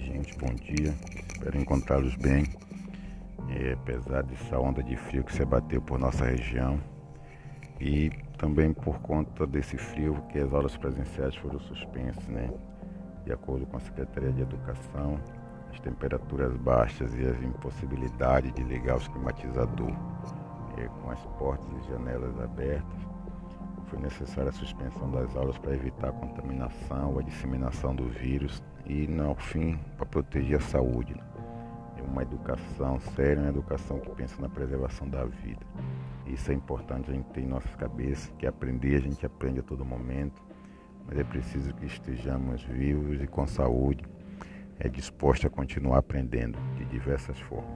gente, bom dia. Espero encontrá-los bem. É, apesar dessa onda de frio que se abateu por nossa região e também por conta desse frio que as aulas presenciais foram suspensas, né? De acordo com a Secretaria de Educação, as temperaturas baixas e as impossibilidades de ligar os climatizadores é, com as portas e janelas abertas, foi necessária a suspensão das aulas para evitar a contaminação ou a disseminação do vírus e, no fim, para proteger a saúde. Né? É uma educação séria, uma educação que pensa na preservação da vida. Isso é importante a gente ter em nossas cabeças, que aprender a gente aprende a todo momento, mas é preciso que estejamos vivos e com saúde, é disposto a continuar aprendendo de diversas formas.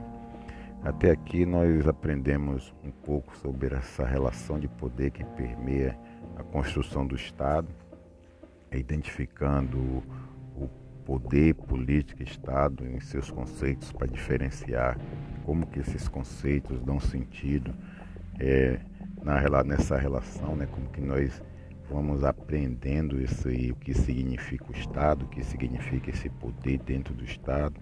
Até aqui nós aprendemos um pouco sobre essa relação de poder que permeia a construção do Estado, identificando poder político Estado em seus conceitos para diferenciar como que esses conceitos dão sentido é, na, nessa relação, né, como que nós vamos aprendendo isso aí, o que significa o Estado, o que significa esse poder dentro do Estado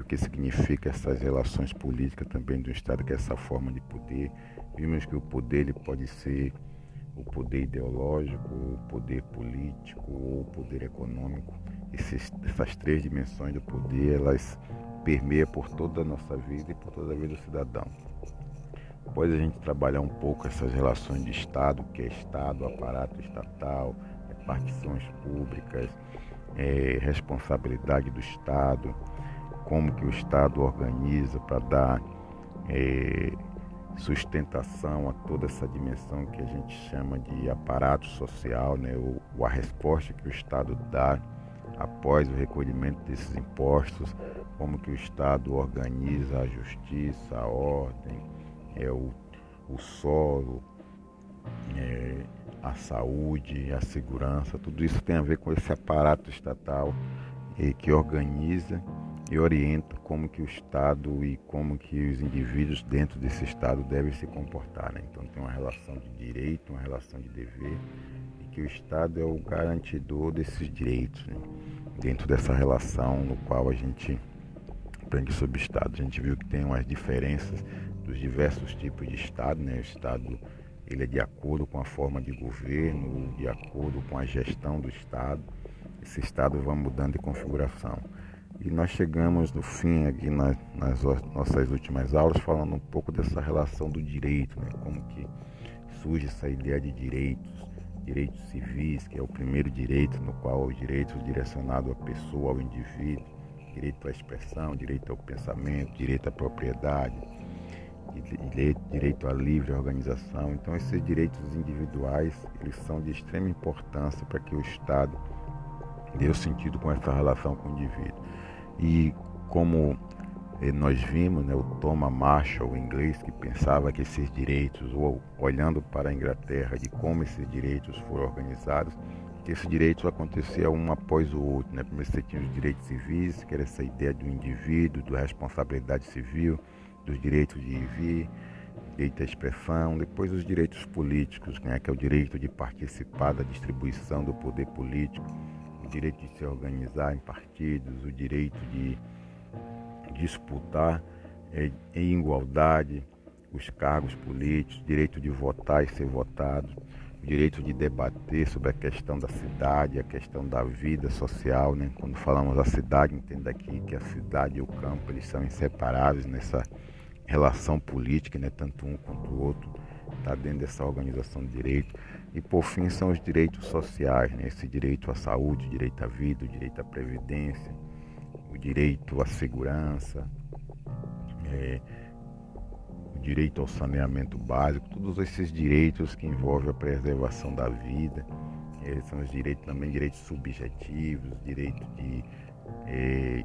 o que significa essas relações políticas também do Estado, que é essa forma de poder. Vimos que o poder ele pode ser o poder ideológico, o poder político o poder econômico. Esses, essas três dimensões do poder, elas permeiam por toda a nossa vida e por toda a vida do cidadão. Após a gente trabalhar um pouco essas relações de Estado, que é Estado, aparato estatal, repartições públicas, é, responsabilidade do Estado, como que o Estado organiza para dar é, sustentação a toda essa dimensão que a gente chama de aparato social, né? o, a resposta que o Estado dá após o recolhimento desses impostos, como que o Estado organiza a justiça, a ordem, é, o, o solo, é, a saúde, a segurança, tudo isso tem a ver com esse aparato estatal é, que organiza e orienta como que o Estado e como que os indivíduos dentro desse Estado devem se comportar. Né? Então tem uma relação de direito, uma relação de dever, e que o Estado é o garantidor desses direitos, né? dentro dessa relação no qual a gente aprende sobre o Estado. A gente viu que tem umas diferenças dos diversos tipos de Estado, né? o Estado ele é de acordo com a forma de governo, de acordo com a gestão do Estado. Esse Estado vai mudando de configuração. E nós chegamos no fim aqui nas, nas nossas últimas aulas falando um pouco dessa relação do direito, né? como que surge essa ideia de direitos, direitos civis, que é o primeiro direito no qual o direito direcionado à pessoa, ao indivíduo, direito à expressão, direito ao pensamento, direito à propriedade, direito, direito à livre organização. Então esses direitos individuais, eles são de extrema importância para que o Estado dê o sentido com essa relação com o indivíduo. E como eh, nós vimos, né, o Thomas Marshall, o inglês, que pensava que esses direitos, ou olhando para a Inglaterra, de como esses direitos foram organizados, que esses direitos aconteciam um após o outro. Né? Primeiro você tinha os direitos civis, que era essa ideia do indivíduo, da responsabilidade civil, dos direitos de vir, direito à expressão, depois os direitos políticos, né? que é o direito de participar da distribuição do poder político, direito de se organizar em partidos, o direito de disputar é, em igualdade os cargos políticos, direito de votar e ser votado, o direito de debater sobre a questão da cidade, a questão da vida social. Né? Quando falamos da cidade, entenda aqui que a cidade e o campo eles são inseparáveis nessa relação política, né? tanto um quanto o outro está dentro dessa organização de direito. E por fim são os direitos sociais, né? esse direito à saúde, direito à vida, o direito à previdência, o direito à segurança, é, o direito ao saneamento básico, todos esses direitos que envolvem a preservação da vida. É, são os direitos também direitos subjetivos, direito de, é,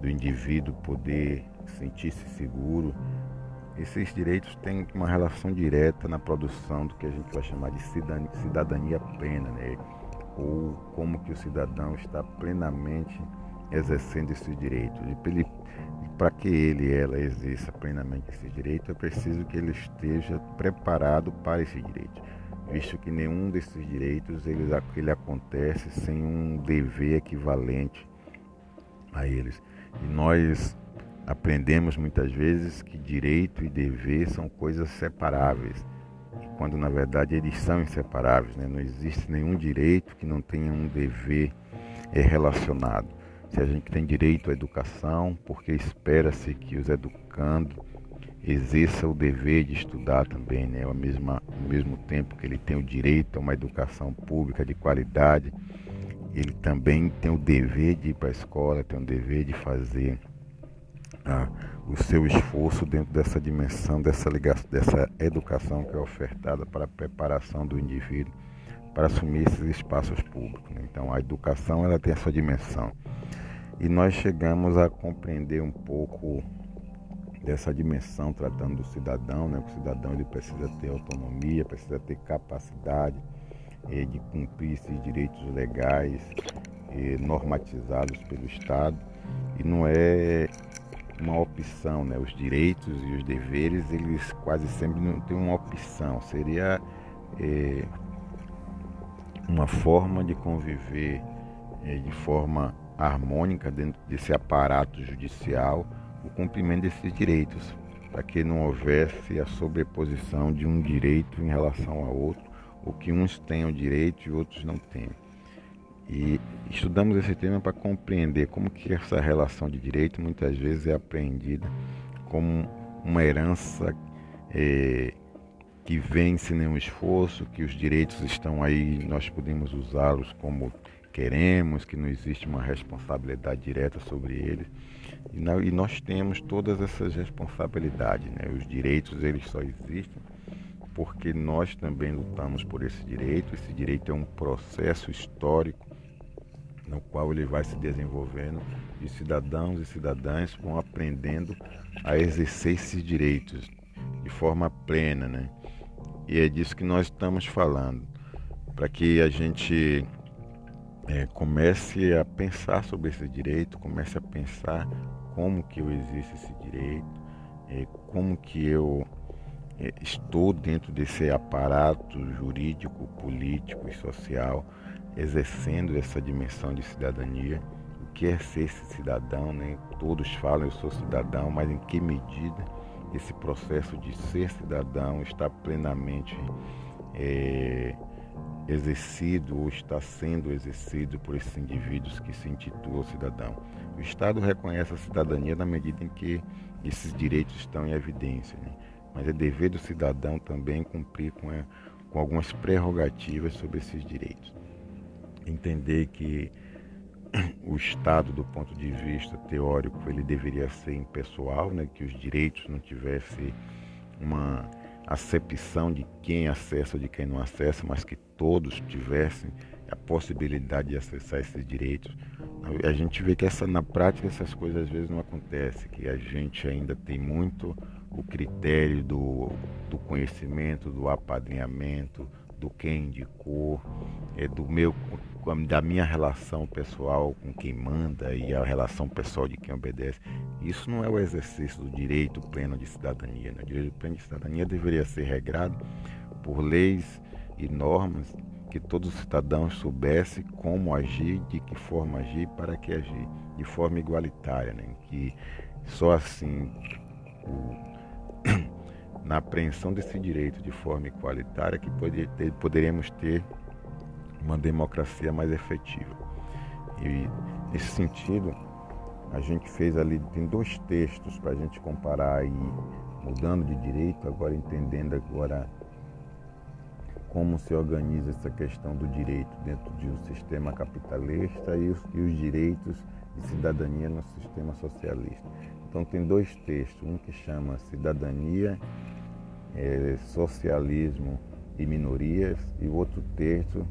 do indivíduo poder sentir-se seguro esses direitos têm uma relação direta na produção do que a gente vai chamar de cidadania plena, né? ou como que o cidadão está plenamente exercendo esses direitos. E para que ele ela exerça plenamente esse direito, é preciso que ele esteja preparado para esse direito, visto que nenhum desses direitos ele, ele acontece sem um dever equivalente a eles. E nós aprendemos muitas vezes que direito e dever são coisas separáveis, quando na verdade eles são inseparáveis. Né? Não existe nenhum direito que não tenha um dever relacionado. Se a gente tem direito à educação, porque espera-se que os educandos exerçam o dever de estudar também, né? ao, mesmo, ao mesmo tempo que ele tem o direito a uma educação pública de qualidade, ele também tem o dever de ir para a escola, tem o dever de fazer o seu esforço dentro dessa dimensão, dessa, ligação, dessa educação que é ofertada para a preparação do indivíduo para assumir esses espaços públicos. Então, a educação ela tem essa dimensão. E nós chegamos a compreender um pouco dessa dimensão tratando do cidadão, né? O cidadão ele precisa ter autonomia, precisa ter capacidade eh, de cumprir esses direitos legais eh, normatizados pelo Estado e não é uma opção, né? Os direitos e os deveres eles quase sempre não têm uma opção, seria eh, uma forma de conviver de forma harmônica dentro desse aparato judicial o cumprimento desses direitos, para que não houvesse a sobreposição de um direito em relação a outro, ou que uns tenham direito e outros não tenham. E estudamos esse tema para compreender como que essa relação de direito muitas vezes é apreendida como uma herança é, que vem sem nenhum esforço, que os direitos estão aí, nós podemos usá-los como queremos, que não existe uma responsabilidade direta sobre eles. E, e nós temos todas essas responsabilidades, né? Os direitos eles só existem porque nós também lutamos por esse direito. Esse direito é um processo histórico no qual ele vai se desenvolvendo e cidadãos e cidadãs vão aprendendo a exercer esses direitos de forma plena, né? E é disso que nós estamos falando, para que a gente é, comece a pensar sobre esse direito, comece a pensar como que eu exerço esse direito, é, como que eu é, estou dentro desse aparato jurídico, político e social, exercendo essa dimensão de cidadania. O que é ser esse cidadão? Né? Todos falam eu sou cidadão, mas em que medida esse processo de ser cidadão está plenamente é, exercido ou está sendo exercido por esses indivíduos que se intitulam cidadão. O Estado reconhece a cidadania na medida em que esses direitos estão em evidência, né? mas é dever do cidadão também cumprir com, a, com algumas prerrogativas sobre esses direitos. Entender que o Estado, do ponto de vista teórico, ele deveria ser impessoal, né? que os direitos não tivessem uma acepção de quem acessa ou de quem não acessa, mas que todos tivessem a possibilidade de acessar esses direitos. A gente vê que essa, na prática essas coisas às vezes não acontecem, que a gente ainda tem muito o critério do, do conhecimento, do apadrinhamento, do quem indicou, é, do meu, da minha relação pessoal com quem manda e a relação pessoal de quem obedece. Isso não é o exercício do direito pleno de cidadania. Né? O direito pleno de cidadania deveria ser regrado por leis e normas que todos os cidadãos soubessem como agir, de que forma agir, para que agir, de forma igualitária, né? que só assim, o, na apreensão desse direito de forma igualitária, que poder, poderemos ter uma democracia mais efetiva. E nesse sentido, a gente fez ali, tem dois textos para a gente comparar aí, mudando de direito, agora entendendo agora como se organiza essa questão do direito dentro de um sistema capitalista e os, e os direitos de cidadania no sistema socialista. Então tem dois textos, um que chama Cidadania, é, Socialismo e Minorias e o outro texto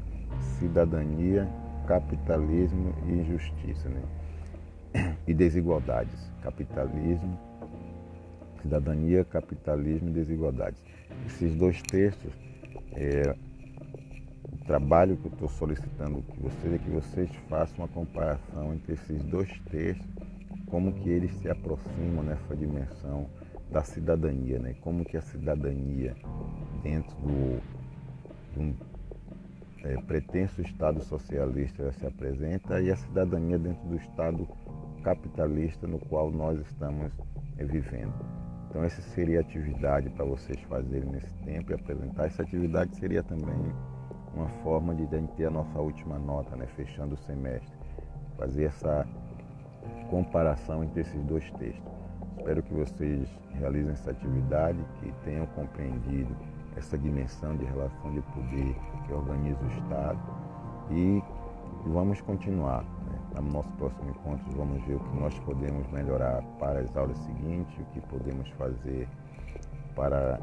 Cidadania, Capitalismo e Injustiça. Né? e desigualdades. Capitalismo, cidadania, capitalismo e desigualdades. Esses dois textos, é, o trabalho que eu estou solicitando que vocês é que vocês façam uma comparação entre esses dois textos, como que eles se aproximam nessa dimensão da cidadania, né? Como que a cidadania dentro do, de um é, pretenso Estado socialista se apresenta e a cidadania dentro do Estado capitalista no qual nós estamos é, vivendo. Então essa seria a atividade para vocês fazerem nesse tempo e apresentar. Essa atividade seria também uma forma de ter a nossa última nota, né, fechando o semestre. Fazer essa comparação entre esses dois textos. Espero que vocês realizem essa atividade, que tenham compreendido essa dimensão de relação de poder que organiza o Estado e vamos continuar. No nosso próximo encontro vamos ver o que nós podemos melhorar para as aulas seguintes, o que podemos fazer para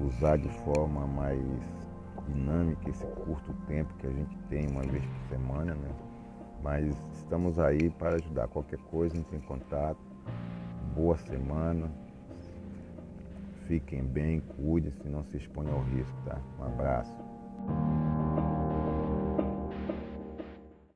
usar de forma mais dinâmica esse curto tempo que a gente tem uma vez por semana, né? Mas estamos aí para ajudar. Qualquer coisa, entre em contato. Boa semana. Fiquem bem, cuidem-se, não se exponham ao risco, tá? Um abraço.